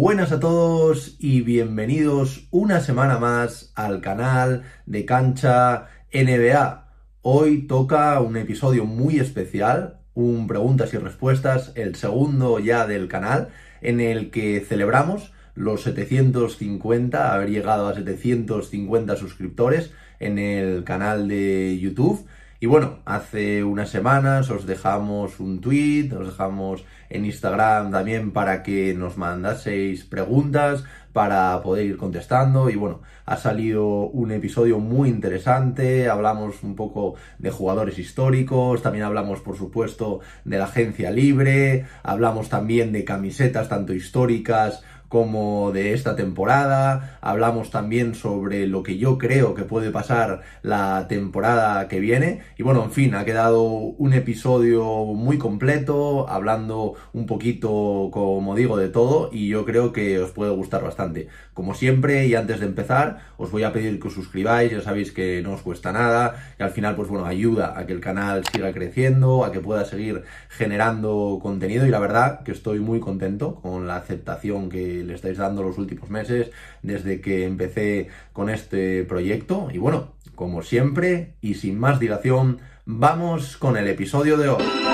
Buenas a todos y bienvenidos una semana más al canal de Cancha NBA. Hoy toca un episodio muy especial, un preguntas y respuestas, el segundo ya del canal, en el que celebramos los 750, haber llegado a 750 suscriptores en el canal de YouTube. Y bueno, hace unas semanas os dejamos un tweet, os dejamos en Instagram también para que nos mandaseis preguntas para poder ir contestando. Y bueno, ha salido un episodio muy interesante, hablamos un poco de jugadores históricos, también hablamos por supuesto de la agencia libre, hablamos también de camisetas tanto históricas como de esta temporada. Hablamos también sobre lo que yo creo que puede pasar la temporada que viene. Y bueno, en fin, ha quedado un episodio muy completo, hablando un poquito, como digo, de todo y yo creo que os puede gustar bastante. Como siempre, y antes de empezar, os voy a pedir que os suscribáis, ya sabéis que no os cuesta nada, y al final, pues bueno, ayuda a que el canal siga creciendo, a que pueda seguir generando contenido y la verdad que estoy muy contento con la aceptación que le estáis dando los últimos meses desde que empecé con este proyecto. Y bueno, como siempre y sin más dilación, vamos con el episodio de hoy.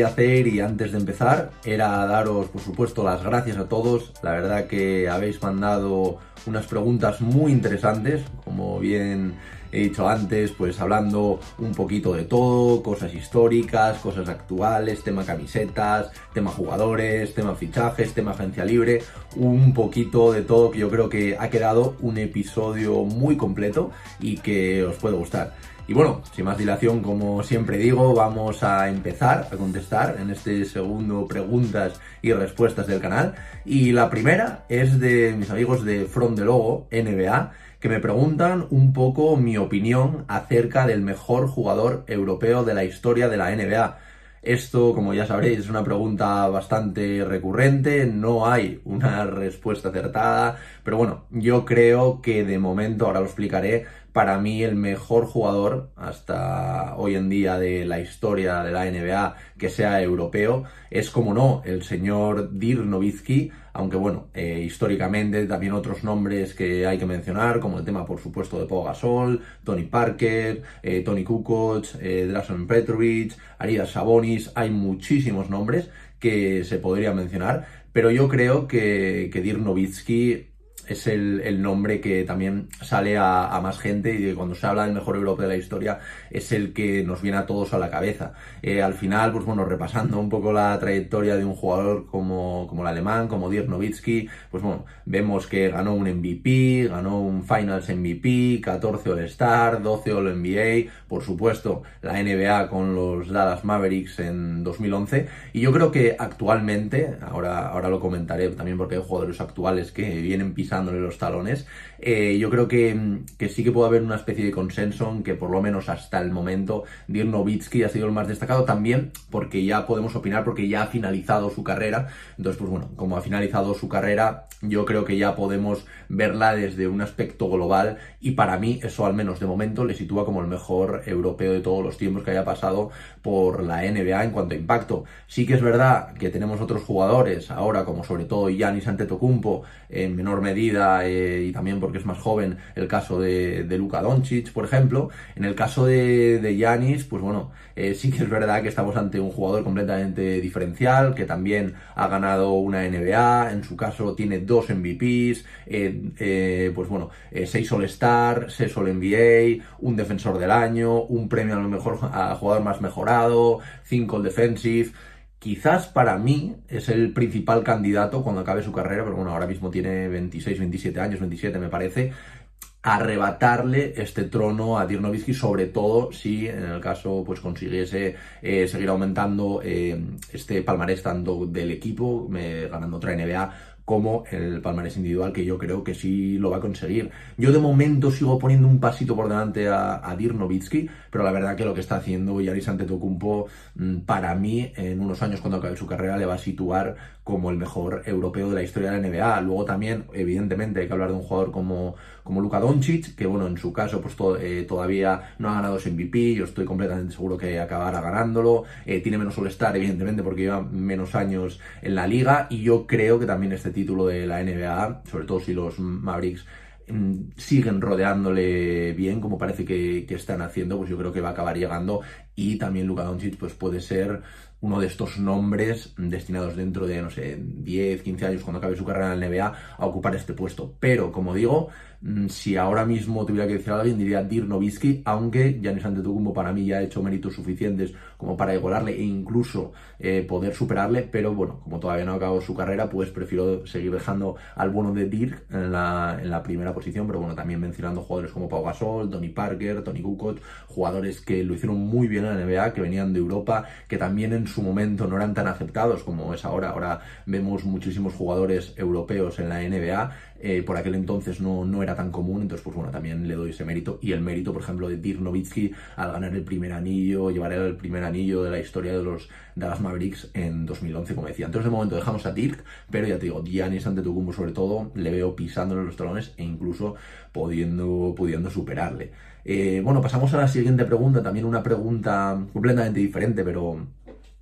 Hacer y antes de empezar era daros por supuesto las gracias a todos. La verdad que habéis mandado unas preguntas muy interesantes, como bien he dicho antes, pues hablando un poquito de todo, cosas históricas, cosas actuales, tema camisetas, tema jugadores, tema fichajes, tema agencia libre, un poquito de todo que yo creo que ha quedado un episodio muy completo y que os puede gustar. Y bueno, sin más dilación, como siempre digo, vamos a empezar a contestar en este segundo preguntas y respuestas del canal. Y la primera es de mis amigos de From the Logo, NBA, que me preguntan un poco mi opinión acerca del mejor jugador europeo de la historia de la NBA. Esto, como ya sabréis, es una pregunta bastante recurrente, no hay una respuesta acertada, pero bueno, yo creo que de momento, ahora lo explicaré, para mí el mejor jugador hasta hoy en día de la historia de la NBA que sea europeo es como no el señor Dirk Nowitzki, aunque bueno, eh, históricamente también otros nombres que hay que mencionar, como el tema por supuesto de Pau Gasol, Tony Parker, eh, Tony Kukoc, eh, Petrovic, Arias Sabonis, hay muchísimos nombres que se podría mencionar, pero yo creo que, que Dirk Nowitzki es el, nombre que también sale a, más gente y cuando se habla del mejor europeo de la historia es el que nos viene a todos a la cabeza. Eh, al final, pues bueno, repasando un poco la trayectoria de un jugador como, como el alemán, como Dirk Nowitzki, pues bueno, vemos que ganó un MVP, ganó un Finals MVP, 14 All-Star, 12 All-NBA, por supuesto, la NBA con los Dallas Mavericks en 2011 y yo creo que actualmente, ahora, ahora lo comentaré también porque hay jugadores actuales que vienen pisando dándole los talones, eh, yo creo que, que, sí que puede haber una especie de consenso en que por lo menos hasta el momento Dirk Nowitzki ha sido el más destacado también porque ya podemos opinar porque ya ha finalizado su carrera. Entonces, pues bueno, como ha finalizado su carrera, yo creo que ya podemos verla desde un aspecto global y para mí eso al menos de momento le sitúa como el mejor europeo de todos los tiempos que haya pasado por la NBA en cuanto a impacto. Sí que es verdad que tenemos otros jugadores ahora como sobre todo Giannis Antetokounmpo en menor medida eh, y también porque es más joven el caso de, de Luka Doncic, por ejemplo. En el caso de, de Giannis, pues bueno, eh, sí que es verdad que estamos ante un jugador completamente diferencial, que también ha ganado una NBA, en su caso tiene dos MVPs, eh, pues bueno, seis All-Star, seis All-NBA, un defensor del año, un premio a lo mejor a jugador más mejorado, cinco All-Defensive. Quizás para mí es el principal candidato cuando acabe su carrera, pero bueno, ahora mismo tiene 26, 27 años, 27 me parece, arrebatarle este trono a Dirk sobre todo si en el caso pues consiguiese eh, seguir aumentando eh, este palmarés tanto del equipo, ganando otra NBA, como el palmarés individual, que yo creo que sí lo va a conseguir. Yo de momento sigo poniendo un pasito por delante a, a pero la verdad que lo que está haciendo Yaris Antetokounmpo, mm, para mí, en unos años cuando acabe su carrera, le va a situar como el mejor europeo de la historia de la NBA. Luego también, evidentemente, hay que hablar de un jugador como, como Luka Doncic, que bueno, en su caso, pues eh, todavía no ha ganado ese MVP, yo estoy completamente seguro que acabará ganándolo. Eh, tiene menos All-Star, evidentemente, porque lleva menos años en la liga, y yo creo que también este título de la NBA, sobre todo si los Mavericks mm, siguen rodeándole bien, como parece que, que, están haciendo, pues yo creo que va a acabar llegando. Y también Luka Doncic pues puede ser uno de estos nombres destinados dentro de, no sé, 10, 15 años cuando acabe su carrera en la NBA a ocupar este puesto. Pero, como digo, mm, si ahora mismo tuviera que decir a alguien, diría Dirk Nowitzki, aunque Giannis Antetokounmpo para mí ya ha hecho méritos suficientes como para igualarle e incluso eh, poder superarle, pero bueno, como todavía no ha acabado su carrera, pues prefiero seguir dejando al bueno de Dirk en la, en la primera posición, pero bueno, también mencionando jugadores como Pau Gasol, Tony Parker, Tony Kukoc, jugadores que lo hicieron muy bien en la NBA, que venían de Europa, que también en su momento no eran tan aceptados como es ahora. Ahora vemos muchísimos jugadores europeos en la NBA. Eh, por aquel entonces no, no era tan común, entonces pues bueno, también le doy ese mérito. Y el mérito, por ejemplo, de Dirk Nowitzki al ganar el primer anillo, llevar el primer anillo de la historia de los Dallas Mavericks en 2011, como decía. Entonces de momento dejamos a Dirk, pero ya te digo, Giannis Antetokounmpo sobre todo, le veo pisándole los talones e incluso pudiendo, pudiendo superarle. Eh, bueno, pasamos a la siguiente pregunta, también una pregunta completamente diferente, pero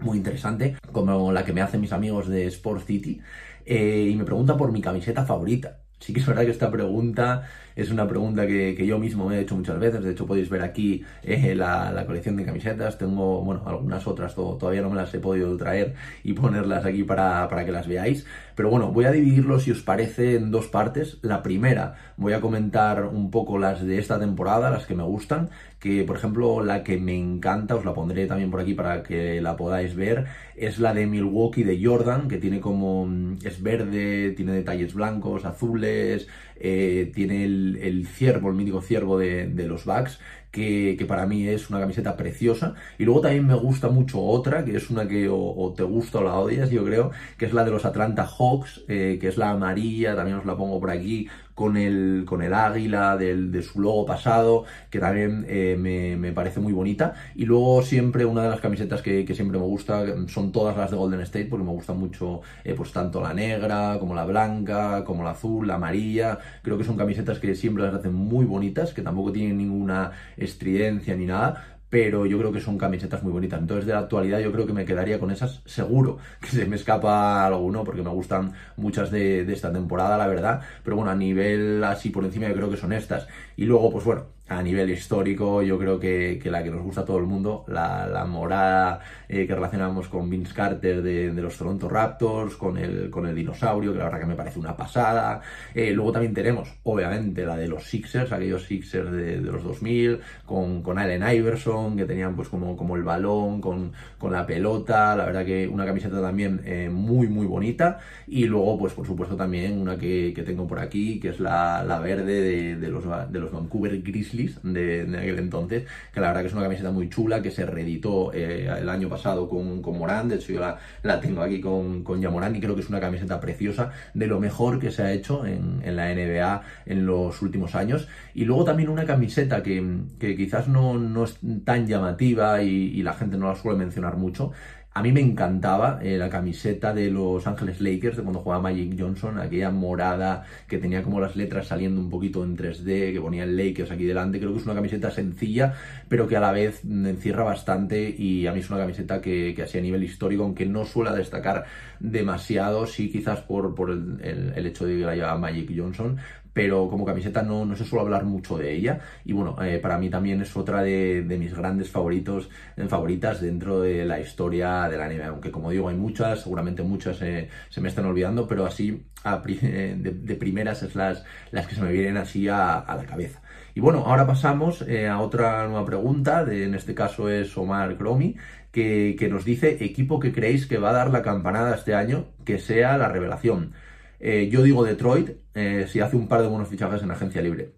muy interesante, como la que me hacen mis amigos de Sport City, eh, y me pregunta por mi camiseta favorita. Sí que es verdad que esta pregunta es una pregunta que, yo mismo me he hecho muchas veces. De hecho, podéis ver aquí eh, la, colección de camisetas. Tengo, bueno, algunas otras, todavía no me las he podido traer y ponerlas aquí para, para que las veáis. Pero bueno, voy a dividirlo, si os parece, en dos partes. La primera, voy a comentar un poco las de esta temporada, las que me gustan. Que, por ejemplo, la que me encanta, os la pondré también por aquí para que la podáis ver, es la de Milwaukee de Jordan, que tiene como. es verde, tiene detalles blancos, azules, eh, tiene el, ciervo, el mítico ciervo de, los Bucks, que, para mí es una camiseta preciosa. Y luego también me gusta mucho otra, que es una que o, te gusta o la odias, yo creo, que es la de los Atlanta Hawks, eh, que es la amarilla, también os la pongo por aquí, con el, con el águila del, de su logo pasado, que también eh, me, parece muy bonita. Y luego siempre una de las camisetas que, siempre me gusta son todas las de Golden State, porque me gusta mucho eh, pues tanto la negra, como la blanca, como la azul, la amarilla. Creo que son camisetas que siempre las hacen muy bonitas, que tampoco tienen ninguna estridencia ni nada, pero yo creo que son camisetas muy bonitas. Entonces, de la actualidad, yo creo que me quedaría con esas seguro, que se me escapa alguno, porque me gustan muchas de, esta temporada, la verdad. Pero bueno, a nivel así por encima, yo creo que son estas. Y luego, pues bueno, a nivel histórico, yo creo que, la que nos gusta a todo el mundo, la, morada eh, que relacionamos con Vince Carter de, los Toronto Raptors, con el, con el dinosaurio, que la verdad que me parece una pasada. Eh, luego también tenemos, obviamente, la de los Sixers, aquellos Sixers de, los 2000, con, con Allen Iverson, que tenían pues como, como el balón, con, con la pelota, la verdad que una camiseta también eh, muy, muy bonita. Y luego, pues por supuesto también una que, tengo por aquí, que es la, verde de, los, de los Vancouver Grizzlies de, aquel entonces, que la verdad que es una camiseta muy chula, que se reeditó eh, el año pasado con, con Morán, de hecho yo la, tengo aquí con, con Yamorán y creo que es una camiseta preciosa, de lo mejor que se ha hecho en, la NBA en los últimos años. Y luego también una camiseta que, quizás no, es tan llamativa y la gente no la suele mencionar mucho, a mí me encantaba eh, la camiseta de Los Ángeles Lakers de cuando jugaba Magic Johnson, aquella morada que tenía como las letras saliendo un poquito en 3D, que ponía el Lakers aquí delante. Creo que es una camiseta sencilla, pero que a la vez encierra bastante y a mí es una camiseta que, que así a nivel histórico, aunque no suele destacar demasiado, sí quizás por, por el, el, hecho de que la llevaba Magic Johnson, pero como camiseta no, no se suele hablar mucho de ella. Y bueno, eh, para mí también es otra de, mis grandes favoritos, eh, favoritas dentro de la historia del anime. Aunque como digo, hay muchas, seguramente muchas eh, se me están olvidando, pero así de, primeras es las, las que se me vienen así a, la cabeza. Y bueno, ahora pasamos a otra nueva pregunta, de, en este caso es Omar Cromi, que, que nos dice equipo que creéis que va a dar la campanada este año, que sea la revelación. Eh, yo digo Detroit, eh, si hace un par de buenos fichajes en agencia libre.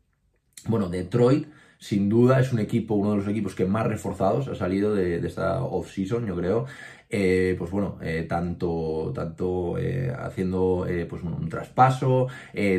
Bueno, Detroit sin duda es un equipo, uno de los equipos que más reforzados ha salido de, esta off-season, yo creo. Eh, pues bueno, tanto, tanto haciendo pues un traspaso,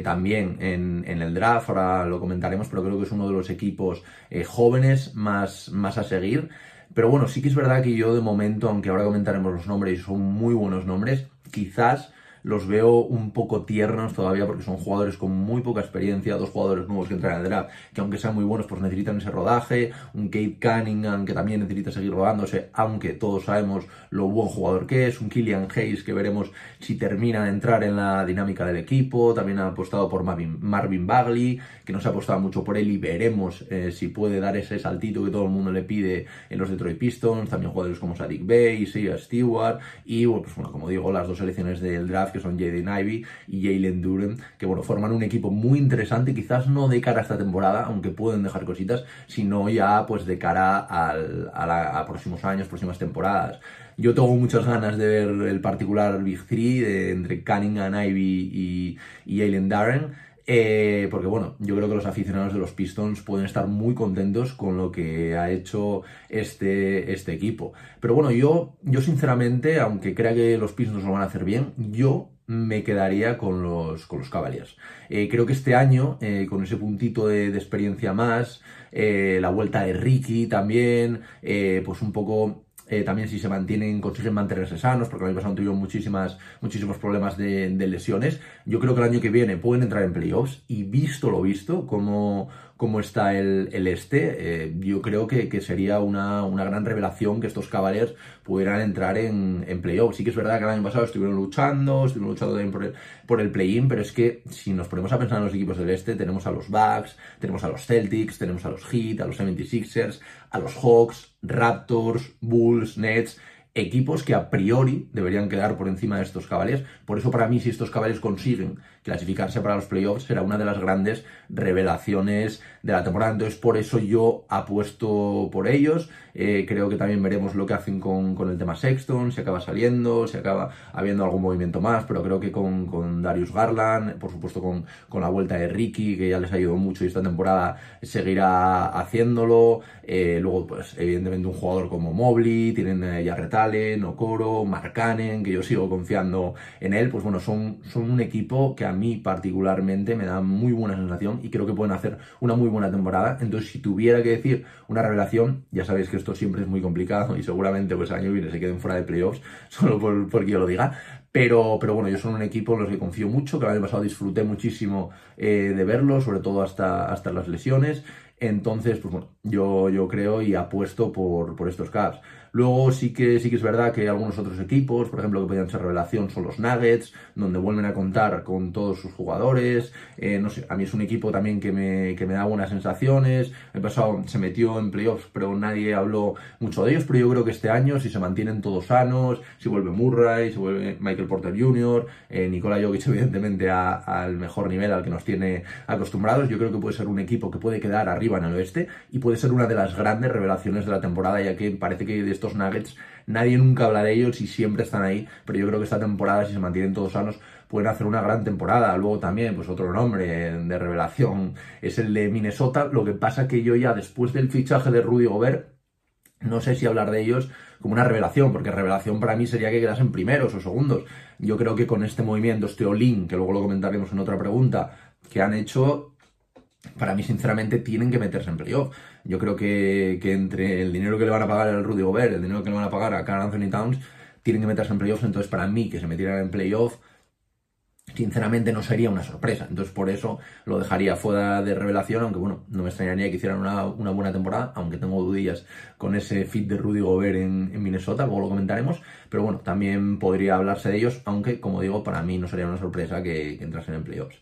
también en, el draft, ahora lo comentaremos, pero creo que es uno de los equipos jóvenes más, más a seguir. Pero bueno, sí que es verdad que yo de momento, aunque ahora comentaremos los nombres y son muy buenos nombres, quizás los veo un poco tiernos todavía porque son jugadores con muy poca experiencia, dos jugadores nuevos que entran al draft, que aunque sean muy buenos, pues necesitan ese rodaje, un Kate Cunningham que también necesita seguir rodándose, aunque todos sabemos lo buen jugador que es, un Killian Hayes que veremos si termina de entrar en la dinámica del equipo, también ha apostado por Marvin, Bagley, que no se ha apostado mucho por él y veremos eh, si puede dar ese saltito que todo el mundo le pide en los Detroit Pistons, también jugadores como Sadik Bay, Sia Stewart y, pues, bueno, como digo, las dos selecciones del draft que son Jaden Ivy y Jalen Duren, que bueno, forman un equipo muy interesante, quizás no de cara a esta temporada, aunque pueden dejar cositas, sino ya pues de cara al, a, próximos años, próximas temporadas. Yo tengo muchas ganas de ver el particular Big Three entre Cunningham, Ivy y, y Jalen Darren. Eh, porque bueno, yo creo que los aficionados de los Pistons pueden estar muy contentos con lo que ha hecho este, este equipo. Pero bueno, yo, yo sinceramente, aunque crea que los Pistons lo van a hacer bien, yo me quedaría con los, con los Cavaliers. Eh, creo que este año, eh, con ese puntito de, experiencia más, eh, la vuelta de Ricky también, pues un poco también si se mantienen, consiguen mantenerse sanos, porque el año pasado tuvieron muchísimas, muchísimos problemas de, lesiones. Yo creo que el año que viene pueden entrar en playoffs y visto lo visto, como, como está el, este, eh, yo creo que, que sería una, una, gran revelación que estos Cavaliers pudieran entrar en, en playoff. Sí que es verdad que el año pasado estuvieron luchando, estuvieron luchando también por el, por el play-in, pero es que si nos ponemos a pensar en los equipos del este, tenemos a los Bucks, tenemos a los Celtics, tenemos a los Heat, a los 76ers, a los Hawks, Raptors, Bulls, Nets equipos que a priori deberían quedar por encima de estos Cavaliers. Por eso para mí si estos Cavaliers consiguen clasificarse para los playoffs será una de las grandes revelaciones de la temporada. Entonces por eso yo apuesto por ellos. Eh, creo que también veremos lo que hacen con, con, el tema Sexton, si acaba saliendo, si acaba habiendo algún movimiento más, pero creo que con, con Darius Garland, por supuesto con, con, la vuelta de Ricky, que ya les ayudado mucho y esta temporada seguirá haciéndolo. Eh, luego, pues evidentemente un jugador como Mobley, tienen eh, Jarrett Allen, Okoro, Markkanen, que yo sigo confiando en él, pues bueno, son, son un equipo que a mí particularmente me da muy buena sensación y creo que pueden hacer una muy buena temporada. Entonces, si tuviera que decir una revelación, ya sabéis que esto siempre es muy complicado y seguramente pues año viene se queden fuera de playoffs, solo por, porque yo lo diga. Pero, pero bueno, yo son un equipo en los que confío mucho, que el año pasado disfruté muchísimo eh, de verlo, sobre todo hasta, hasta las lesiones. Entonces, pues bueno, yo, yo creo y apuesto por, por estos Cavs. Luego sí que, sí que es verdad que algunos otros equipos, por ejemplo, que podrían ser revelación, son los Nuggets, donde vuelven a contar con todos sus jugadores. Eh, no sé, a mí es un equipo también que me, que me da buenas sensaciones. El pasado se metió en playoffs, pero nadie habló mucho de ellos. Pero yo creo que este año, si se mantienen todos sanos, si vuelve Murray, si vuelve Michael Porter Jr., eh, Nikola Jokic, evidentemente, al mejor nivel al que nos tiene acostumbrados, yo creo que puede ser un equipo que puede quedar arriba en el oeste y puede ser una de las grandes revelaciones de la temporada, ya que parece que de estos Nuggets nadie nunca habla de ellos y siempre están ahí, pero yo creo que esta temporada, si se mantienen todos sanos, pueden hacer una gran temporada. Luego también, pues otro nombre de revelación es el de Minnesota. Lo que pasa que yo ya después del fichaje de Rudy Gobert, no sé si hablar de ellos como una revelación, porque revelación para mí sería que quedasen primeros o segundos. Yo creo que con este movimiento, este all que luego lo comentaremos en otra pregunta, que han hecho, para mí, sinceramente, tienen que meterse en playoff. Yo creo que, entre el dinero que le van a pagar al Rudy Gobert, el dinero que le van a pagar a Carl Anthony Towns, tienen que meterse en playoffs. Entonces, para mí, que se metieran en playoff, sinceramente no sería una sorpresa. Entonces, por eso lo dejaría fuera de revelación, aunque bueno, no me extrañaría que hicieran una, buena temporada, aunque tengo dudillas con ese fit de Rudy Gobert en, Minnesota, luego lo comentaremos. Pero bueno, también podría hablarse de ellos, aunque, como digo, para mí no sería una sorpresa que, que entrasen en playoffs.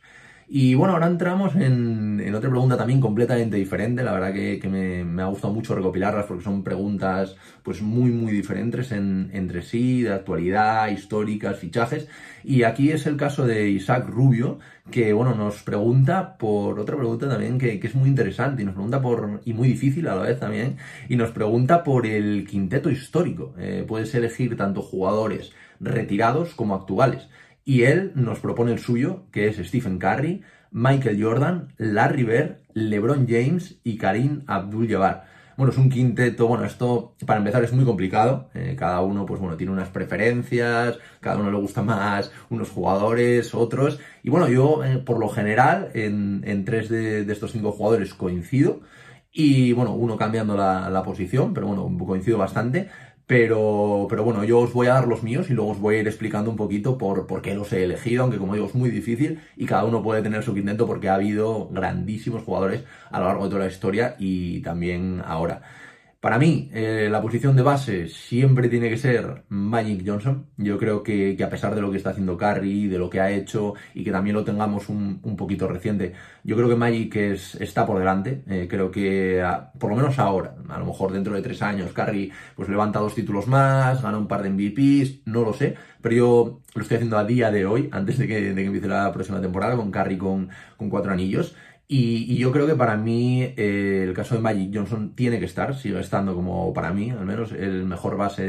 Y bueno, ahora entramos en, otra pregunta también completamente diferente. La verdad que, me, ha gustado mucho recopilarlas porque son preguntas pues muy, muy diferentes entre sí, de actualidad, históricas, fichajes. Y aquí es el caso de Isaac Rubio, que bueno, nos pregunta por otra pregunta también que, es muy interesante y nos pregunta por, y muy difícil a la vez también, y nos pregunta por el quinteto histórico. Eh, puedes elegir tanto jugadores retirados como actuales. Y él nos propone el suyo, que es Stephen Curry, Michael Jordan, Larry Bird, LeBron James y Karim Abdul-Jabbar. Bueno, es un quinteto, bueno, esto para empezar es muy complicado, eh, cada uno pues bueno, tiene unas preferencias, cada uno le gusta más unos jugadores, otros, y bueno, yo eh, por lo general en, tres de, de, estos cinco jugadores coincido, Y bueno, uno cambiando la, la posición, pero bueno, coincido bastante. Pero, pero bueno, yo os voy a dar los míos y luego os voy a ir explicando un poquito por, por qué los he elegido, aunque como digo es muy difícil y cada uno puede tener su quinteto porque ha habido grandísimos jugadores a lo largo de toda la historia y también ahora. Para mí, eh, la posición de base siempre tiene que ser Magic Johnson. Yo creo que, a pesar de lo que está haciendo Curry, de lo que ha hecho y que también lo tengamos un, poquito reciente, yo creo que Magic es, está por delante. Eh, creo que, por lo menos ahora, a lo mejor dentro de tres años, Curry pues levanta dos títulos más, gana un par de MVPs, no lo sé. Pero yo lo estoy haciendo a día de hoy, antes de que, de que empiece la próxima temporada, con Curry con, con cuatro anillos. Y, yo creo que para mí eh, el caso de Magic Johnson tiene que estar, sigue estando como para mí, al menos, el mejor base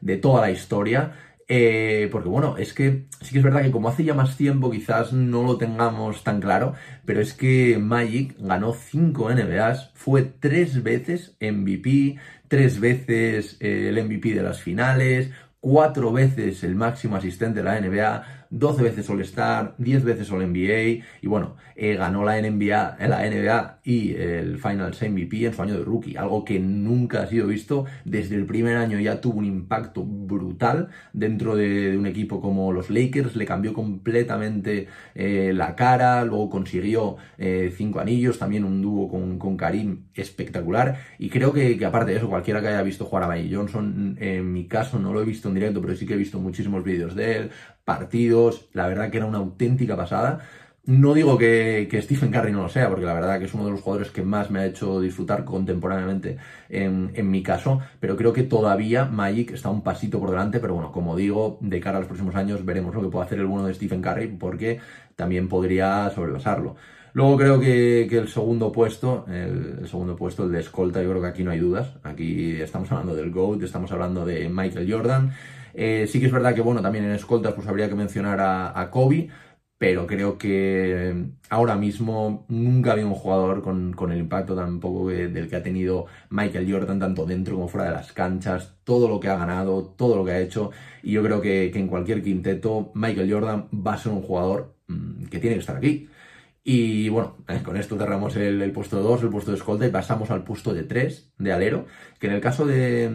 de, toda la historia. Eh, porque bueno, es que sí que es verdad que como hace ya más tiempo quizás no lo tengamos tan claro, pero es que Magic ganó 5 NBAs, fue tres veces MVP, tres veces eh, el MVP de las finales, cuatro veces el máximo asistente de la NBA, 12 veces All-Star, 10 veces All-NBA y bueno, eh, ganó la NBA, la NBA y el Finals MVP en su año de rookie, algo que nunca ha sido visto. Desde el primer año ya tuvo un impacto brutal dentro de, un equipo como los Lakers, le cambió completamente eh, la cara, luego consiguió eh, cinco anillos, también un dúo con, con, Karim espectacular y creo que, aparte de eso, cualquiera que haya visto jugar a Johnson, en mi caso no lo he visto en directo, pero sí que he visto muchísimos vídeos de él, partidos, la verdad que era una auténtica pasada. No digo que, Stephen Curry no lo sea, porque la verdad que es uno de los jugadores que más me ha hecho disfrutar contemporáneamente en, mi caso, pero creo que todavía Magic está un pasito por delante, pero bueno, como digo, de cara a los próximos años veremos lo que puede hacer el bueno de Stephen Curry, porque también podría sobrepasarlo. Luego creo que, el segundo puesto, el, segundo puesto, el de escolta, yo creo que aquí no hay dudas. Aquí estamos hablando del GOAT, estamos hablando de Michael Jordan. Eh, sí que es verdad que, bueno, también en escoltas pues habría que mencionar a, Kobe, pero creo que ahora mismo nunca había un jugador con, el impacto tampoco del que ha tenido Michael Jordan, tanto dentro como fuera de las canchas, todo lo que ha ganado, todo lo que ha hecho, y yo creo que, que en cualquier quinteto Michael Jordan va a ser un jugador mm, que tiene que estar aquí. Y bueno, eh, con esto cerramos el, puesto 2, el puesto de escolta y pasamos al puesto de 3 de alero, que en el caso de,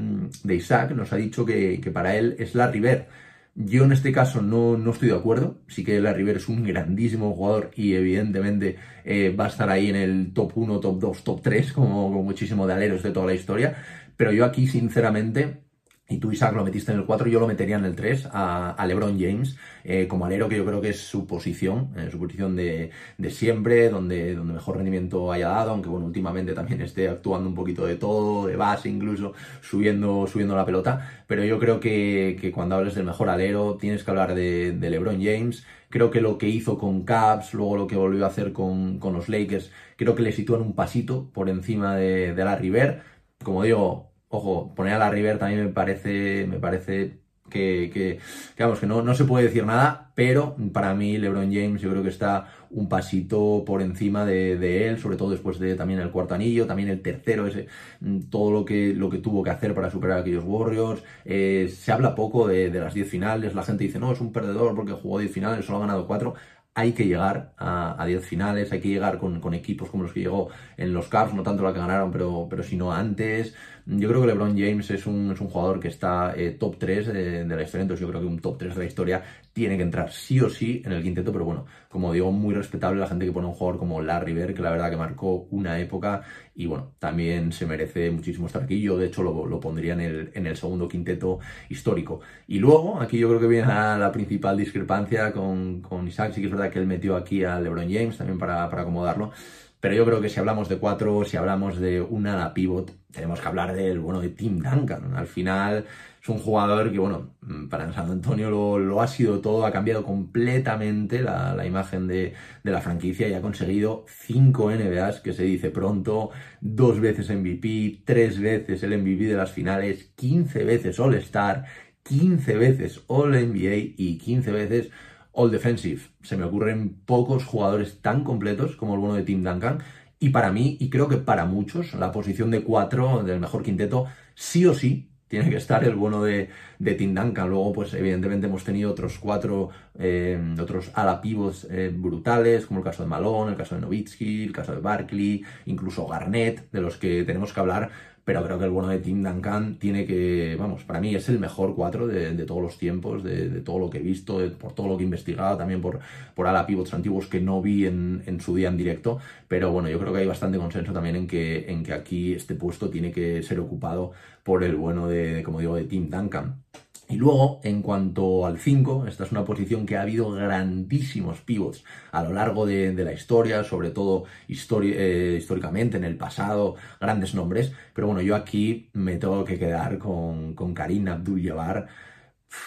Isaac nos ha dicho que, para él es la River. Yo en este caso no, no, estoy de acuerdo, sí que la River es un grandísimo jugador y evidentemente eh, va a estar ahí en el top 1, top 2, top 3, como, como muchísimo de aleros de toda la historia, pero yo aquí sinceramente y tú, Isaac, lo metiste en el 4, yo lo metería en el 3 a, LeBron James eh, como alero, que yo creo que es su posición, eh, su posición de, siempre, donde, donde mejor rendimiento haya dado, aunque bueno, últimamente también esté actuando un poquito de todo, de base incluso, subiendo, subiendo la pelota. Pero yo creo que, cuando hables del mejor alero, tienes que hablar de, LeBron James. Creo que lo que hizo con Cavs, luego lo que volvió a hacer con, los Lakers, creo que le sitúan un pasito por encima de, de la River. Como digo, ojo, poner a la River también me parece, me parece que, que, que no, no, se puede decir nada, pero para mí LeBron James yo creo que está un pasito por encima de, él, sobre todo después de también el cuarto anillo, también el tercero, ese, mm, todo lo que, lo que tuvo que hacer para superar a aquellos Warriors. Eh, se habla poco de, de las 10 finales, la gente dice, no, es un perdedor porque jugó 10 finales, solo ha ganado 4 hay que llegar a 10 finales, hay que llegar con, equipos como los que llegó en los Cavs, no tanto la que ganaron, pero, pero sino antes. Yo creo que LeBron James es un, es un jugador que está eh, top 3 de, la historia, entonces yo creo que un top 3 de la historia tiene que entrar sí o sí en el quinteto, pero bueno, como digo, muy respetable la gente que pone un jugador como Larry Bird, que la verdad que marcó una época y bueno, también se merece muchísimo estar aquí. Yo de hecho lo, lo pondría en el, en el segundo quinteto histórico. Y luego, aquí yo creo que viene la principal discrepancia con, con Isaac, sí que es verdad que él metió aquí a LeBron James también para, para acomodarlo. Pero yo creo que si hablamos de cuatro, si hablamos de una ala pivot, tenemos que hablar del bueno de Tim Duncan. Al final es un jugador que, bueno, para San Antonio lo, ha sido todo, ha cambiado completamente la, imagen de, la franquicia y ha conseguido cinco NBAs, que se dice pronto, dos veces MVP, tres veces el MVP de las finales, 15 veces All Star, 15 veces All NBA y 15 veces all defensive. Se me ocurren pocos jugadores tan completos como el bueno de Tim Duncan. Y para mí, y creo que para muchos, la posición de cuatro del mejor quinteto, sí o sí, tiene que estar el bueno de, de Tim Duncan. Luego, pues evidentemente hemos tenido otros cuatro, eh, otros ala pivots eh, brutales, como el caso de Malone, el caso de Novitsky, el caso de Barkley, incluso Garnett, de los que tenemos que hablar pero creo que el bueno de Tim Duncan tiene que, vamos, para mí es el mejor cuatro de, todos los tiempos, de, todo lo que he visto, por todo lo que he investigado, también por, por ala pivots antiguos que no vi en, en, su día en directo, pero bueno, yo creo que hay bastante consenso también en que, en que aquí este puesto tiene que ser ocupado por el bueno de, como digo, de Tim Duncan. Y luego, en cuanto al 5, esta es una posición que ha habido grandísimos pivots a lo largo de, la historia, sobre todo eh, históricamente, en el pasado, grandes nombres. Pero bueno, yo aquí me tengo que quedar con, con Karim Abdul-Jabbar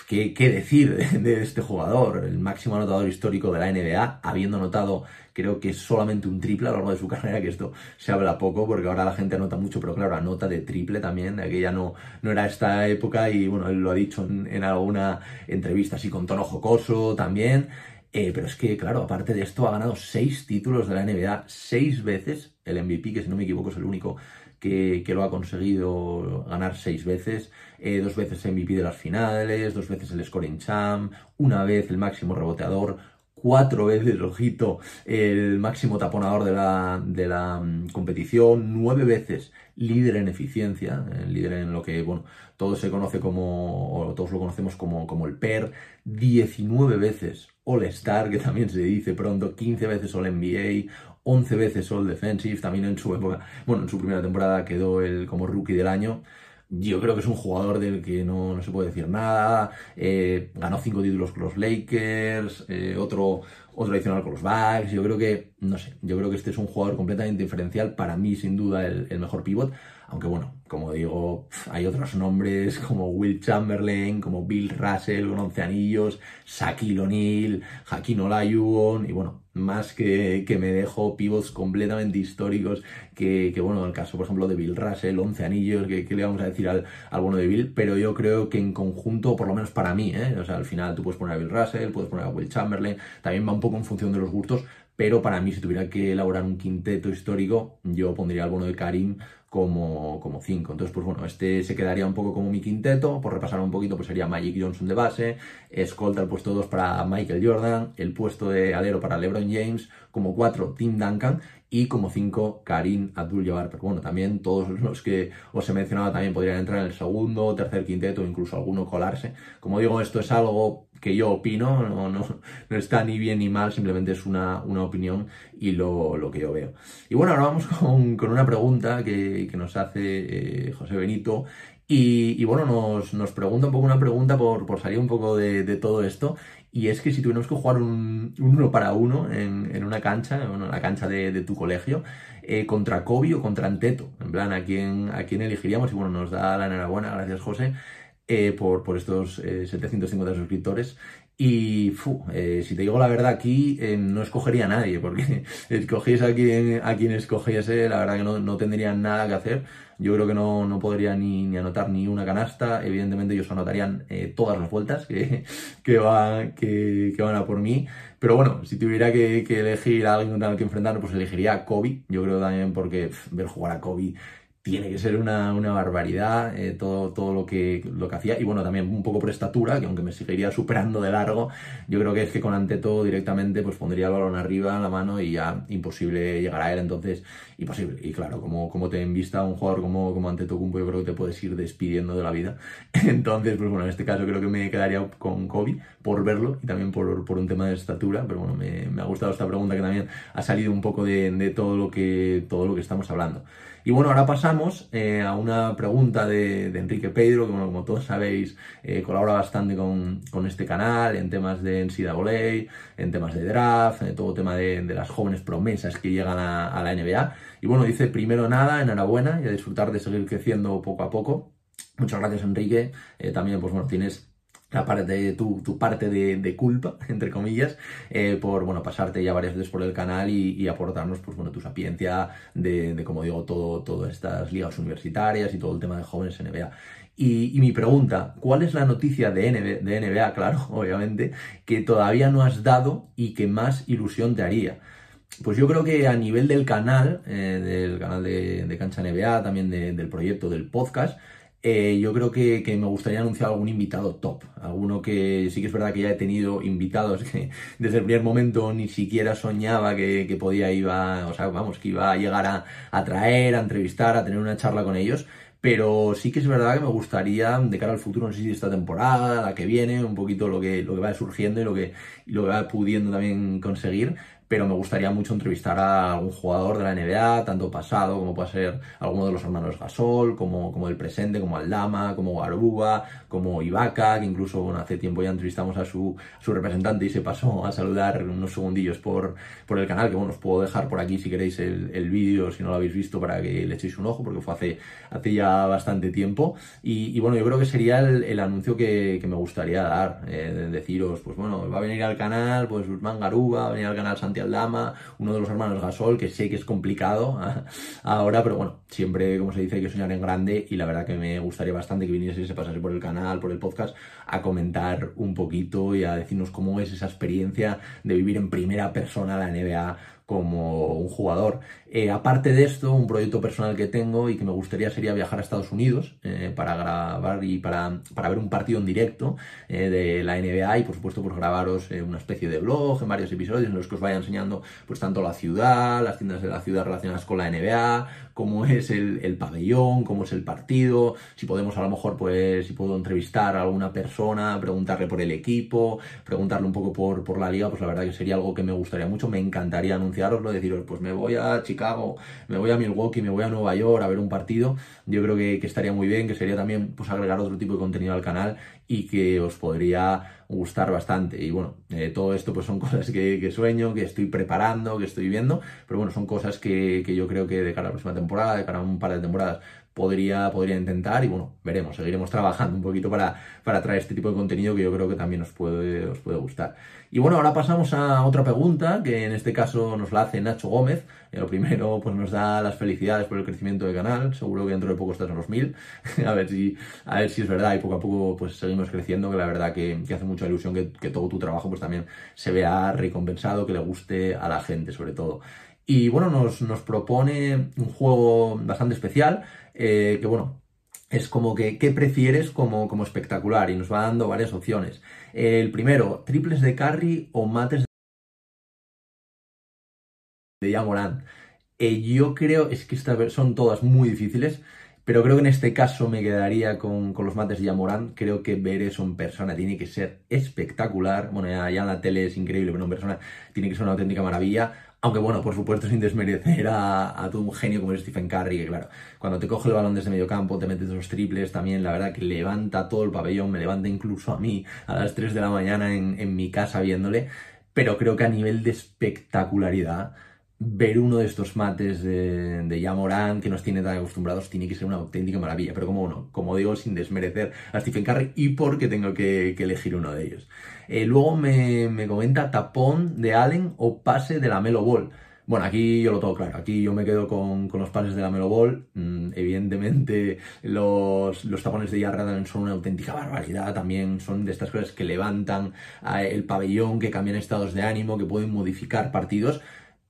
¿Qué, decir de, este jugador? El máximo anotador histórico de la NBA, habiendo anotado creo que solamente un triple a lo largo de su carrera, que esto se habla poco porque ahora la gente anota mucho, pero claro, anota de triple también, de aquella no, no era esta época y bueno, él lo ha dicho en, alguna entrevista así con tono jocoso también. Eh, pero es que, claro, aparte de esto, ha ganado seis títulos de la NBA, seis veces el MVP, que si no me equivoco es el único que, lo ha conseguido ganar seis veces, eh, dos veces MVP de las finales, dos veces el scoring champ, una vez el máximo reboteador, cuatro veces, ojito, el máximo taponador de la, de la mm, competición, nueve veces líder en eficiencia, líder en lo que, bueno, todo se conoce como, o todos lo conocemos como, como el PER, 19 veces All-Star, que también se dice pronto, 15 veces All-NBA, 11 veces All Defensive, también en su época, bueno, en su primera temporada quedó el como rookie del año. Yo creo que es un jugador del que no, no se puede decir nada. Eh, ganó cinco títulos con los Lakers, eh, otro, otro adicional con los Bucks. Yo creo que, no sé, yo creo que este es un jugador completamente diferencial. Para mí, sin duda, el, el mejor pivot. Aunque bueno, como digo, hay otros nombres como Will Chamberlain, como Bill Russell con 11 anillos, Shaquille O'Neal, Hakeem Olajuwon y bueno, más que, que, me dejo pivots completamente históricos que, que, bueno, el caso, por ejemplo, de Bill Russell, 11 anillos, que, le vamos a decir al, al, bueno de Bill, pero yo creo que en conjunto, por lo menos para mí, ¿eh? o sea, al final tú puedes poner a Bill Russell, puedes poner a Will Chamberlain, también va un poco en función de los gustos, pero para mí, si tuviera que elaborar un quinteto histórico, yo pondría al bono de Karim como, como cinco. Entonces, pues bueno, este se quedaría un poco como mi quinteto. Por repasar un poquito, pues sería Magic Johnson de base, escolta el puesto 2 para Michael Jordan, el puesto de alero para LeBron James, como 4 Tim Duncan y como 5 Karim Abdul-Jabbar. Pero bueno, también todos los que os he mencionado también podrían entrar en el segundo, tercer quinteto, incluso alguno colarse. Como digo, esto es algo que yo opino, no, no, no, está ni bien ni mal, simplemente es una, una opinión y lo, lo, que yo veo. Y bueno, ahora vamos con, con una pregunta que, que nos hace eh, José Benito. Y, y, bueno, nos, nos pregunta un poco una pregunta por, por salir un poco de, de, todo esto. Y es que si tuviéramos que jugar un, uno para uno en, en una cancha, bueno, en la cancha de, de tu colegio, eh, contra Kobe o contra Anteto, en plan, ¿a quién, a quién elegiríamos? Y bueno, nos da la enhorabuena, gracias José. Eh, por, estos eh, 750 suscriptores. Y eh, si te digo la verdad, aquí eh, no escogería a nadie, porque escogéis a quien, a quien escogiese, la verdad que no, no tendría nada que hacer. Yo creo que no, no podría ni, anotar ni una canasta. Evidentemente, ellos anotarían todas las vueltas que, que, que, van a por mí. Pero bueno, si tuviera que, elegir a alguien el que enfrentarme, pues elegiría a Kobe. Yo creo también porque ver jugar a Kobe tiene que ser una, una barbaridad eh, todo, todo lo, que, lo que hacía. Y bueno, también un poco por estatura, que aunque me seguiría superando de largo, yo creo que es que con Anteto directamente pues pondría el balón arriba en la mano y ya imposible llegar a él. Entonces, imposible. Y claro, como, como te en vista un jugador como, como Antetokounmpo, yo creo que te puedes ir despidiendo de la vida. Entonces, pues bueno, en este caso creo que me quedaría con Kobe por verlo y también por, por un tema de estatura. Pero bueno, me, me, ha gustado esta pregunta que también ha salido un poco de, de todo, lo que, todo lo que estamos hablando. Y bueno, ahora pasamos eh, a una pregunta de, Enrique Pedro, que como todos sabéis, eh, colabora bastante con, con, este canal en temas de NCAA, en temas de draft, en todo tema de, de las jóvenes promesas que llegan a, a, la NBA. Y bueno, dice primero nada, enhorabuena y a disfrutar de seguir creciendo poco a poco. Muchas gracias, Enrique. Eh, también, pues bueno, tienes la parte tu, tu parte de, de, culpa, entre comillas, eh, por bueno, pasarte ya varias veces por el canal y, y aportarnos pues, bueno, tu sapiencia de, de, como digo, todo, todas estas ligas universitarias y todo el tema de jóvenes NBA. Y, y mi pregunta, ¿cuál es la noticia de NBA, claro, obviamente, que todavía no has dado y que más ilusión te haría? Pues yo creo que a nivel del canal, eh, del canal de, de Cancha NBA, también de, del proyecto del podcast, eh, yo creo que, me gustaría anunciar algún invitado top, alguno que sí que es verdad que ya he tenido invitados que desde el primer momento ni siquiera soñaba que, podía iba, o sea, vamos, que iba a llegar a, a traer, a entrevistar, a tener una charla con ellos. Pero sí que es verdad que me gustaría, de cara al futuro, no sé si esta temporada, la que viene, un poquito lo que, lo que va surgiendo y lo que, lo que va pudiendo también conseguir, pero me gustaría mucho entrevistar a algún jugador de la NBA, tanto pasado como puede ser alguno de los hermanos Gasol, como, como presente, como Aldama, como Garuba, como Ibaka, que incluso hace tiempo ya entrevistamos a su, su representante y se pasó a saludar unos segundillos por, por el canal, que bueno, os puedo dejar por aquí si queréis el, el vídeo, si no lo habéis visto, para que le echéis un ojo, porque fue hace, hace ya bastante tiempo. Y, y bueno, yo creo que sería el, el anuncio que, que, me gustaría dar, eh, deciros, pues bueno, va a venir al canal, pues Usman Garuba, va a venir al canal Santiago Aldama, uno de los hermanos Gasol, que sé que es complicado ahora, pero bueno, siempre, como se dice, hay que soñar en grande y la verdad que me gustaría bastante que viniese y se pasase por el canal, por el podcast, a comentar un poquito y a decirnos cómo es esa experiencia de vivir en primera persona la NBA como un jugador. Eh, aparte de esto, un proyecto personal que tengo y que me gustaría sería viajar a Estados Unidos eh, para grabar y para, para, ver un partido en directo eh, de la NBA y por supuesto pues grabaros una especie de blog en varios episodios en los que os vaya enseñando pues tanto la ciudad, las tiendas de la ciudad relacionadas con la NBA, cómo es el, el pabellón, cómo es el partido, si podemos a lo mejor pues si puedo entrevistar a alguna persona, preguntarle por el equipo, preguntarle un poco por, por la liga, pues la verdad que sería algo que me gustaría mucho, me encantaría anunciar anunciaroslo, deciros, pues me voy a Chicago, me voy a Milwaukee, me voy a Nueva York a ver un partido, yo creo que, estaría muy bien, que sería también pues agregar otro tipo de contenido al canal y que os podría gustar bastante. Y bueno, eh, todo esto pues son cosas que, sueño, que estoy preparando, que estoy viendo, pero bueno, son cosas que, que yo creo que de cara a la próxima temporada, de cara a un par de temporadas, podría, podría intentar y bueno, veremos, seguiremos trabajando un poquito para, para traer este tipo de contenido que yo creo que también os puede, os puede gustar. Y bueno, ahora pasamos a otra pregunta que en este caso nos la hace Nacho Gómez. Eh, lo primero, pues nos da las felicidades por el crecimiento del canal. Seguro que dentro de poco estás en los mil. a ver si, a ver si es verdad y poco a poco pues seguimos creciendo, que la verdad que, que hace mucha ilusión que, que todo tu trabajo pues también se vea recompensado, que le guste a la gente sobre todo. Y bueno, nos, nos propone un juego bastante especial, eh, que bueno, es como que, ¿qué prefieres como, como espectacular? Y nos va dando varias opciones. El primero, triples de carry o mates de Yamorán. Eh, yo creo, es que estas son todas muy difíciles, pero creo que en este caso me quedaría con, con los mates de Yamorán. Creo que ver eso en persona tiene que ser espectacular. Bueno, ya, en la tele es increíble, pero en persona tiene que ser una auténtica maravilla aunque bueno, por supuesto, sin desmerecer a, a un genio como es Stephen Curry, que claro, cuando te coge el balón desde medio campo, te metes dos triples, también la verdad que levanta todo el pabellón, me levanta incluso a mí a las 3 de la mañana en, en mi casa viéndole, pero creo que a nivel de espectacularidad, ver uno de estos mates de, de que nos tiene tan acostumbrados tiene que ser una auténtica maravilla. Pero como no, como digo, sin desmerecer a Stephen Curry y porque tengo que, elegir uno de ellos. Eh, luego me, me, comenta tapón de Allen o pase de la Melo Ball. Bueno, aquí yo lo tengo claro. Aquí yo me quedo con, con los pases de la Melo Ball. Mm, evidentemente, los, los tapones de Allen son una auténtica barbaridad. También son de estas cosas que levantan eh, el pabellón, que cambian estados de ánimo, que pueden modificar partidos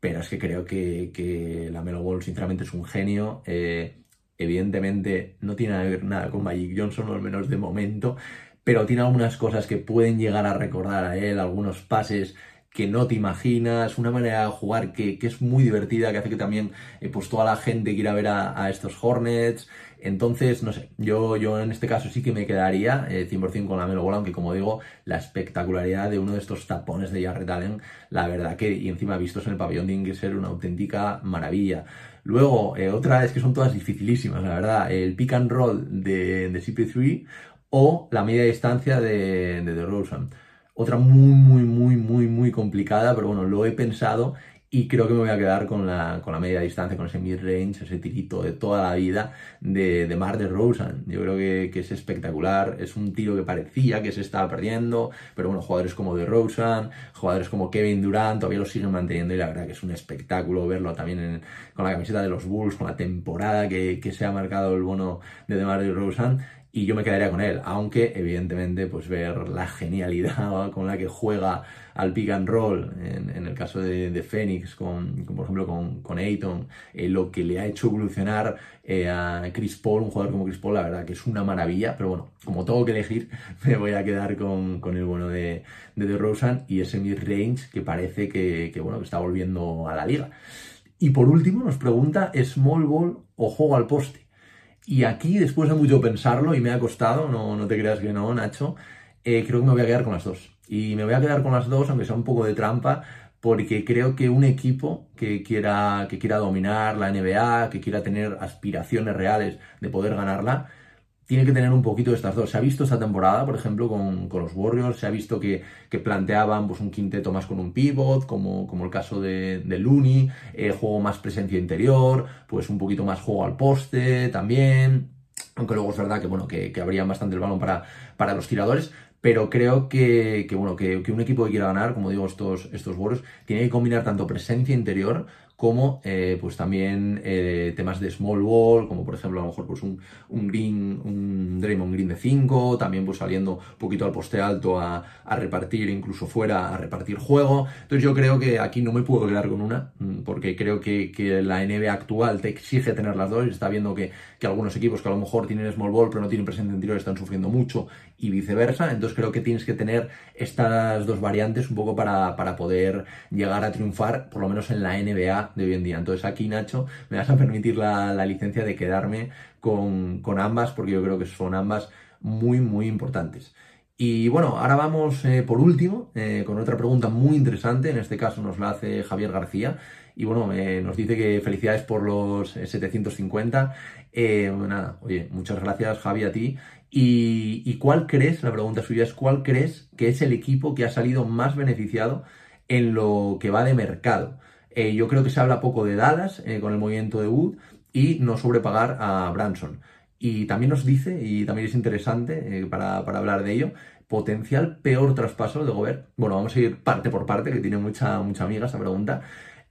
pero es que creo que, que la Melo Ball sinceramente es un genio. Eh, evidentemente no tiene nada que ver nada con Magic Johnson, al menos de momento, pero tiene algunas cosas que pueden llegar a recordar a él, algunos pases que no te imaginas, una manera de jugar que, que es muy divertida, que hace que también eh, pues toda la gente quiera ver a, a, estos Hornets. Entonces, no sé, yo, yo en este caso sí que me quedaría eh, 100% con la Melo Bola, aunque como digo, la espectacularidad de uno de estos tapones de Jarrett Allen, la verdad que, y encima vistos en el pabellón, tienen que ser una auténtica maravilla. Luego, eh, otra es que son todas dificilísimas, la verdad, el pick and roll de, de CP3 o la media distancia de, de DeRozan. Otra muy, muy, muy, muy, muy complicada, pero bueno, lo he pensado y creo que me voy a quedar con la, con la media distancia, con ese mid-range, ese tirito de toda la vida de, de Mar de Rosen. Yo creo que, que, es espectacular. Es un tiro que parecía que se estaba perdiendo, pero bueno, jugadores como de Rosen, jugadores como Kevin Durant todavía lo siguen manteniendo y la verdad que es un espectáculo verlo también con la camiseta de los Bulls, con la temporada que, que se ha marcado el bono de DeMar de Rosen y yo me quedaría con él, aunque evidentemente pues ver la genialidad con la que juega al pick and roll, en, el caso de, de Phoenix, con, por ejemplo con, con Ayton, eh, lo que le ha hecho evolucionar eh, a Chris Paul, un jugador como Chris Paul, la verdad que es una maravilla, pero bueno, como tengo que elegir, me voy a quedar con, con el bueno de, de DeRozan y ese mid-range que parece que, que, bueno, que está volviendo a la liga. Y por último nos pregunta, ¿small ball o juego al poste? Y aquí, después de mucho pensarlo, y me ha costado, no, no te creas que no, Nacho, eh, creo que me voy a quedar con las dos. Y me voy a quedar con las dos, aunque sea un poco de trampa, porque creo que un equipo que quiera, que quiera dominar la NBA, que quiera tener aspiraciones reales de poder ganarla, tiene que tener un poquito de estas dos. Se ha visto esta temporada, por ejemplo, con, los Warriors, se ha visto que, planteaban pues, un quinteto más con un pivot, como, como el caso de, de Looney, eh, juego más presencia interior, pues un poquito más juego al poste también. Aunque luego es verdad que bueno, que, que abrían bastante el balón para, para los tiradores, pero creo que, bueno, que, un equipo que quiera ganar, como digo, estos, estos Warriors, tiene que combinar tanto presencia interior como eh, pues también eh, temas de small ball, como por ejemplo a lo mejor pues un, un Green, un Draymond Green de 5, también pues saliendo un poquito al poste alto a, a, repartir, incluso fuera a repartir juego. Entonces yo creo que aquí no me puedo quedar con una, mm, porque creo que, que la NBA actual te exige tener las dos, está viendo que, que, algunos equipos que a lo mejor tienen small ball pero no tienen presente interior están sufriendo mucho y viceversa, entonces creo que tienes que tener estas dos variantes un poco para, para poder llegar a triunfar, por lo menos en la NBA de hoy en día. Entonces aquí, Nacho, me vas a permitir la, licencia de quedarme con, ambas porque yo creo que son ambas muy, muy importantes. Y bueno, ahora vamos eh, por último eh, con otra pregunta muy interesante. En este caso nos la hace Javier García. Y bueno, eh, nos dice que felicidades por los 750. nada, oye, muchas gracias Javi a ti. Y, y, cuál crees, la pregunta suya es, ¿cuál crees que es el equipo que ha salido más beneficiado en lo que va de mercado? Eh, yo creo que se habla poco de Dallas eh, con el movimiento de Wood y no sobrepagar a Branson. Y también nos dice, y también es interesante eh, para, hablar de ello, potencial peor traspaso de Gobert. Bueno, vamos a ir parte por parte, que tiene mucha, mucha amiga esta pregunta.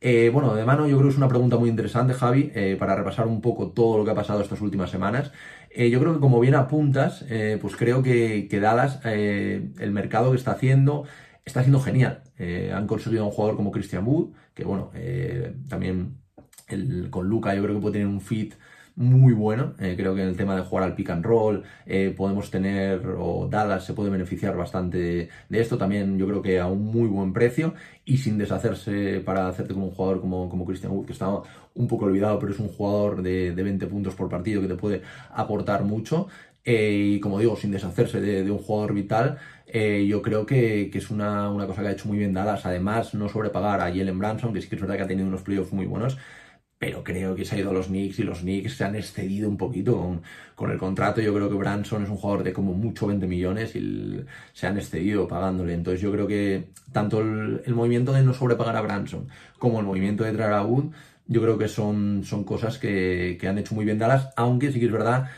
Bueno, de mano yo creo que es una pregunta muy interesante, Javi, para repasar un poco todo lo que ha pasado estas últimas semanas. yo creo que como bien apuntas, pues creo que, que Dallas, el mercado que está haciendo, está siendo genial. Eh, han conseguido un jugador como Christian Wood, que bueno, eh, también el, con Luca yo creo que puede tener un fit muy bueno. Eh, creo que en el tema de jugar al pick and roll podemos tener, o Dallas se puede beneficiar bastante de, esto. También yo creo que a un muy buen precio y sin deshacerse para hacerte con un jugador como, como Christian Wood, que está un poco olvidado, pero es un jugador de, de 20 puntos por partido que te puede aportar mucho. y como digo, sin deshacerse de un jugador vital. Eh, yo creo que, es una, cosa que ha hecho muy bien Dallas. Además, no sobrepagar a Jalen Branson, que sí que es verdad que ha tenido unos playoffs muy buenos, pero creo que se ha ido a los Knicks y los Knicks se han excedido un poquito con, el contrato. Yo creo que Branson es un jugador de como mucho 20 millones y se han excedido pagándole. Entonces yo creo que tanto el, movimiento de no sobrepagar a Branson como el movimiento de traer a Wood, yo creo que son, son cosas que, que han hecho muy bien Dallas, aunque sí que es verdad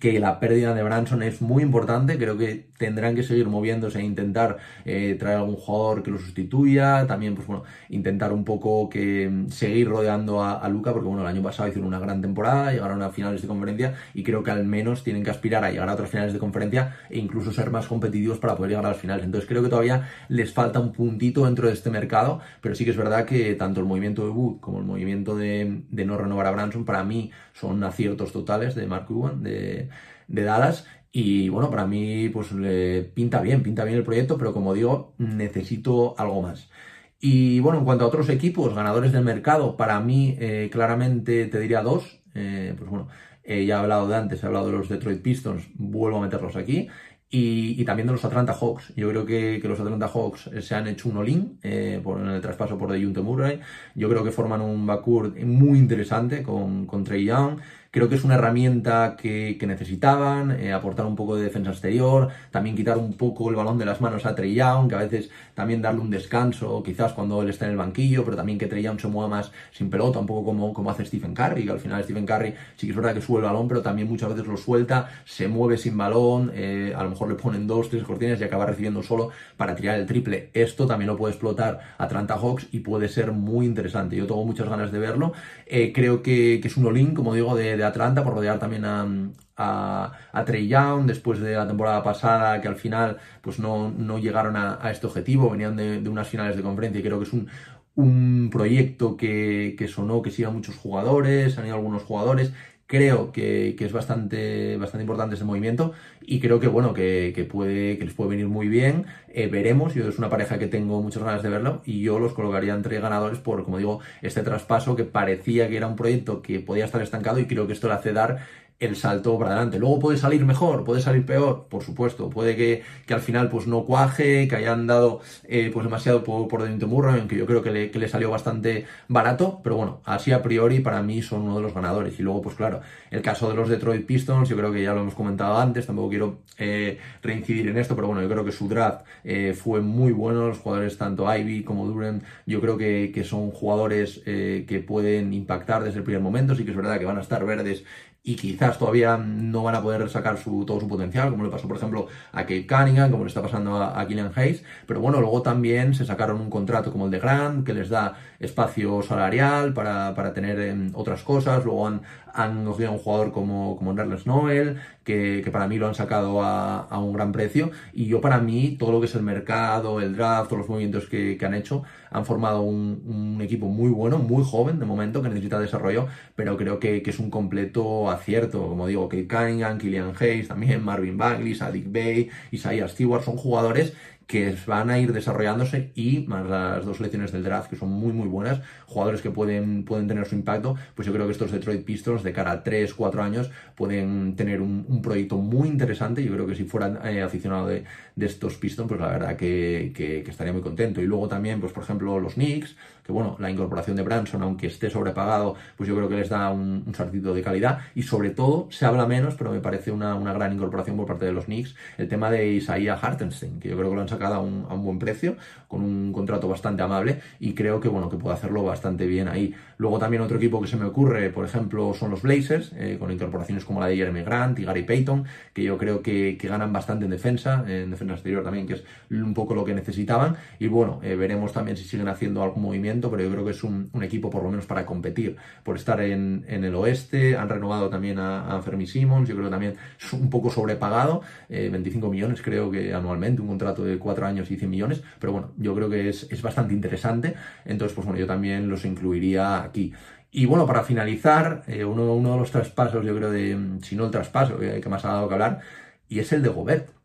que la pérdida de Branson es muy importante, creo que tendrán que seguir moviéndose e intentar eh, traer algún jugador que lo sustituya, también pues bueno, intentar un poco que mm, seguir rodeando a, Luca, porque bueno, el año pasado hicieron una gran temporada, llegaron a finales de conferencia y creo que al menos tienen que aspirar a llegar a otras finales de conferencia e incluso ser más competitivos para poder llegar a las finales. Entonces creo que todavía les falta un puntito dentro de este mercado, pero sí que es verdad que tanto el movimiento de Wood como el movimiento de, de no renovar a Branson para mí son aciertos totales de Mark Cuban, de de, Dallas. Y bueno, para mí pues le pinta bien, pinta bien el proyecto, pero como digo, necesito algo más. Y bueno, en cuanto a otros equipos ganadores del mercado, para mí eh, claramente te diría dos. Eh, pues bueno, eh, ya he hablado de antes, he hablado de los Detroit Pistons, vuelvo a meterlos aquí. Y, también de los Atlanta Hawks. Yo creo que, los Atlanta Hawks se han hecho un all-in por, en el traspaso por Dejounte Murray. Yo creo que forman un backcourt muy interesante con, con Trey Young. Creo que es una herramienta que, necesitaban, eh, aportar un poco de defensa exterior, también quitar un poco el balón de las manos a Trey Young, que a veces también darle un descanso, quizás cuando él está en el banquillo, pero también que Trey Young se mueva más sin pelota, un poco como, como hace Stephen Curry, que al final Stephen Curry sí que es verdad que sube el balón, pero también muchas veces lo suelta, se mueve sin balón, eh, a lo mejor le ponen dos, tres cortinas y acaba recibiendo solo para tirar el triple. Esto también lo puede explotar Atlanta Hawks y puede ser muy interesante. Yo tengo muchas ganas de verlo. Eh, creo que, es un olín, como digo, de Atlanta, por rodear también a, a, Trey Young, después de la temporada pasada, que al final pues no, no llegaron a, este objetivo, venían de, de, unas finales de conferencia y creo que es un, un proyecto que, que sonó, que siga muchos jugadores, han ido algunos jugadores, creo que, es bastante, bastante importante este movimiento y creo que bueno que, puede que les puede venir muy bien. Eh, veremos yo es una pareja que tengo muchas ganas de verlo y yo los colocaría entre ganadores por como digo este traspaso que parecía que era un proyecto que podía estar estancado y creo que esto le hace dar el salto para adelante. Luego puede salir mejor, puede salir peor, por supuesto. Puede que, al final pues no cuaje, que hayan dado eh, pues demasiado por, por Denton Murray, aunque yo creo que le, que le, salió bastante barato, pero bueno, así a priori para mí son uno de los ganadores. Y luego pues claro, el caso de los Detroit Pistons, yo creo que ya lo hemos comentado antes, tampoco quiero eh, reincidir en esto, pero bueno, yo creo que su draft eh, fue muy bueno, los jugadores tanto Ivy como Duren, yo creo que, que son jugadores que pueden impactar desde el primer momento, sí que es verdad que van a estar verdes y quizás todavía no van a poder sacar su, todo su potencial, como le pasó, por ejemplo, a Kate Cunningham, como le está pasando a, a Killian Hayes. Pero bueno, luego también se sacaron un contrato como el de Grant, que les da espacio salarial para, para tener em, otras cosas. Luego han, han cogido a un jugador como, como Nerles Noel, que, que, para mí lo han sacado a, a, un gran precio. Y yo, para mí, todo lo que es el mercado, el draft, todos los movimientos que, que han hecho, han formado un, un, equipo muy bueno, muy joven de momento, que necesita desarrollo, pero creo que, que es un completo acierto. Como digo, Kate Cunningham, Killian Hayes, también Marvin Bagley, Sadik Bay, Isaiah Stewart, son jugadores que van a ir desarrollándose y más las dos selecciones del draft que son muy muy buenas, jugadores que pueden, pueden tener su impacto, pues yo creo que estos Detroit Pistons de cara a 3, 4 años pueden tener un, proyecto muy interesante, yo creo que si fuera eh, aficionado de, de, estos Pistons, pues la verdad que, que, que, estaría muy contento. Y luego también, pues por ejemplo, los Knicks, que bueno, la incorporación de Branson, aunque esté sobrepagado, pues yo creo que les da un, un de calidad y sobre todo se habla menos, pero me parece una, una gran incorporación por parte de los Knicks, el tema de Isaiah Hartenstein, que yo creo que lo han sacado a un, a un buen precio, con un contrato bastante amable y creo que bueno, que puede hacerlo bastante bien ahí. Luego también otro equipo que se me ocurre, por ejemplo, son los Blazers, eh, con incorporaciones como la de Jeremy Grant y Gary Payton, que yo creo que, que, ganan bastante en defensa, en defensa exterior también, que es un poco lo que necesitaban. Y bueno, eh, veremos también si siguen haciendo algún movimiento, pero yo creo que es un, equipo por lo menos para competir, por estar en, el oeste. Han renovado también a, Fermi Simmons, yo creo que también es un poco sobrepagado, eh, 25 millones creo que anualmente, un contrato de 4 años y 100 millones, pero bueno, yo creo que es, es bastante interesante. Entonces, pues bueno, yo también los incluiría aquí. Y bueno, para finalizar, eh, uno, uno, de los traspasos, yo creo, de, si no el traspaso que más ha dado que hablar, y es el de Gobert.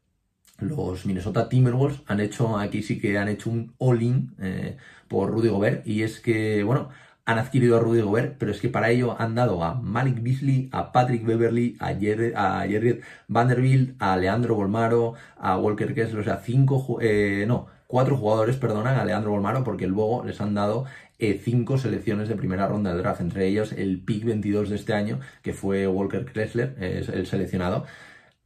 Los Minnesota Timberwolves han hecho, aquí sí que han hecho un all-in eh, por Rudy Gobert, y es que, bueno, han adquirido a Rudy Gobert, pero es que para ello han dado a Malik Beasley, a Patrick Beverly, a Jerry Vanderbilt, a Leandro Bolmaro, a Walker Kessler, o sea, cinco, eh, no, cuatro jugadores, perdonan, a Leandro Bolmaro, porque luego les han dado eh, cinco selecciones de primera ronda del draft, entre ellos el pick 22 de este año, que fue Walker Kessler, es el seleccionado.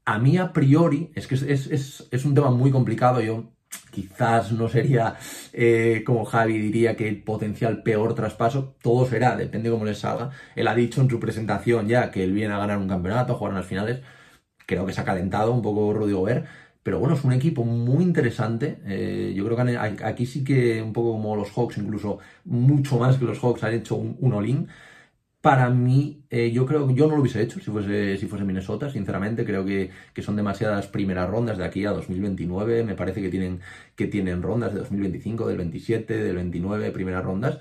A mí, a priori, es que es, es, es un tema muy complicado. Yo quizás no sería eh, como Javi diría que el potencial peor traspaso, todo será, depende cómo les salga. Él ha dicho en su presentación ya que él viene a ganar un campeonato, a jugar en las finales. Creo que se ha calentado un poco Rudy Gobert, pero bueno, es un equipo muy interesante. Eh, yo creo que aquí sí que un poco como los Hawks, incluso mucho más que los Hawks, han hecho un, un all-in. Para mí, eh, yo creo que yo no lo hubiese hecho si fuese, si fuese Minnesota, sinceramente. Creo que, que, son demasiadas primeras rondas de aquí a 2029. Me parece que tienen, que tienen rondas de 2025, del 27, del 29, primeras rondas.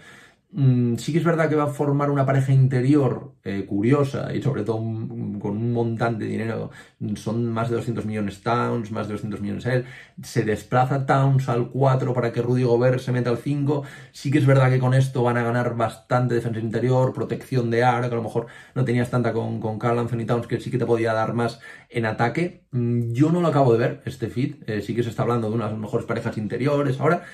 Mm, sí que es verdad que va a formar una pareja interior eh, curiosa y sobre todo con un montante de dinero. Son más de 200 millones Towns, más de 200 millones él. Se desplaza Towns al 4 para que Rudy Gobert se meta al 5. Sí que es verdad que con esto van a ganar bastante defensa interior, protección de área, que a lo mejor no tenías tanta con, con Carl Anthony Towns, que sí que te podía dar más en ataque. Mm, yo no lo acabo de ver, este fit. Eh, sí que se está hablando de unas mejores parejas interiores ahora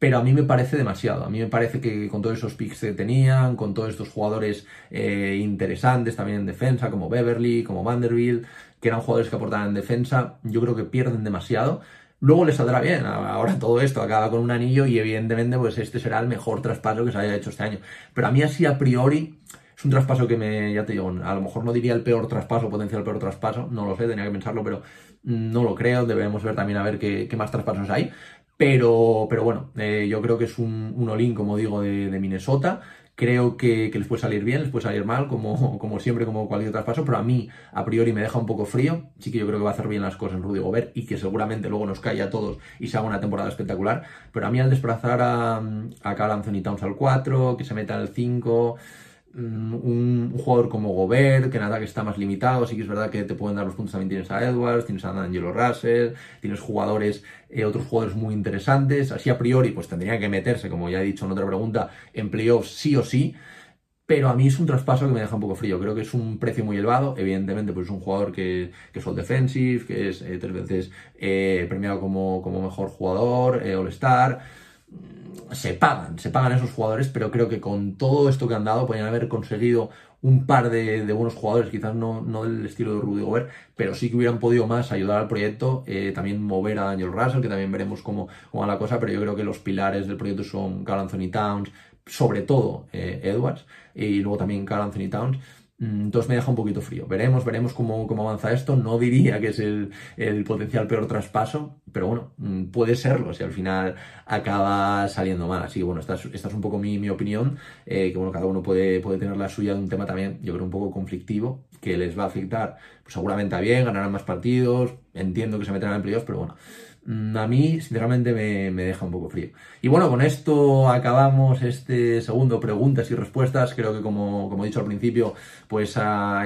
pero a mí me parece demasiado. A mí me parece que con todos esos picks que tenían, con todos estos jugadores eh, interesantes también en defensa, como Beverly, como Vanderbilt, que eran jugadores que aportaban en defensa, yo creo que pierden demasiado. Luego les saldrá bien, ahora todo esto acaba con un anillo y evidentemente pues este será el mejor traspaso que se haya hecho este año. Pero a mí así a priori es un traspaso que me, ya te digo, a lo mejor no diría el peor traspaso, potencial peor traspaso, no lo sé, tenía que pensarlo, pero no lo creo, debemos ver también a ver qué, qué más traspasos hay. Pero, pero bueno, eh, yo creo que es un, un como digo, de, Minnesota Creo que, les puede salir bien, les puede salir mal, como, como siempre, como cualquier traspaso, pero a mí, a priori, me deja un poco frío. Sí que yo creo que va a hacer bien las cosas en Rudy Gobert y que seguramente luego nos cae a todos y se haga una temporada espectacular. Pero a mí, al desplazar a, a Carl Anthony Towns al 4, que se meta al 5 mm, un, jugador como Gobert, que nada que está más limitado, sí que es verdad que te pueden dar los puntos, también tienes a Edwards, tienes a Angelo Russell, tienes jugadores, eh, otros jugadores muy interesantes, así a priori pues tendría que meterse, como ya he dicho en otra pregunta, en playoffs sí o sí, pero a mí es un traspaso que me deja un poco frío. Creo que es un precio muy elevado. Evidentemente, pues es un jugador que, que es all defensive, que es eh, tres veces eh, premiado como, como, mejor jugador, eh, All-Star. Se pagan, se pagan esos jugadores, pero creo que con todo esto que han dado podrían haber conseguido un par de, buenos jugadores, quizás no, no, del estilo de Rudy Gobert, pero sí que hubieran podido más ayudar al proyecto, también mover a Daniel Russell, que también veremos cómo, cómo va la cosa, pero yo creo que los pilares del proyecto son Carl Anthony Towns, sobre todo eh, Edwards y luego también Carl Anthony Towns. Mm, entonces me deja un poquito frío. Veremos, veremos cómo, cómo avanza esto. No diría que es el, el, potencial peor traspaso, pero bueno, mm, puede serlo si al final acaba saliendo mal. Así que bueno, esta es, esta es un poco mi, mi opinión, eh, que bueno, cada uno puede, puede tener la suya de un tema también, yo creo, un poco conflictivo, que les va a afectar pues, seguramente a bien, ganarán más partidos, entiendo que se meterán en playoffs, pero bueno. Mm, a mí, sinceramente, me, deja un poco frío. Y bueno, con esto acabamos este segundo preguntas y respuestas. Creo que, como, como he dicho al principio, pues ah,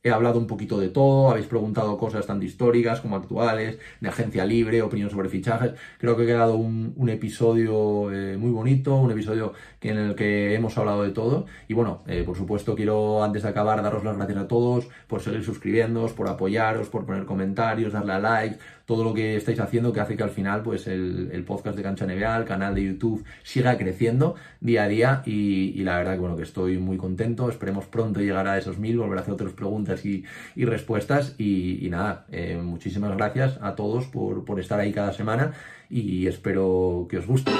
He hablado un poquito de todo, habéis preguntado cosas tanto históricas como actuales, de agencia libre, opinión sobre fichajes. Creo que ha quedado un, episodio eh, muy bonito, un episodio en el que hemos hablado de todo. Y bueno, eh, por supuesto quiero antes de acabar daros las gracias a todos por seguir suscribiéndoos, por apoyaros, por poner comentarios, darle a like, todo lo que estáis haciendo que hace que al final pues el, podcast de Cancha NBA, el canal de YouTube siga creciendo día a día y, la verdad que bueno que estoy muy contento, esperemos pronto llegar a esos mil, volver a hacer otras preguntas y, respuestas y, nada, eh, muchísimas gracias a todos por, por estar ahí cada semana y espero que os guste.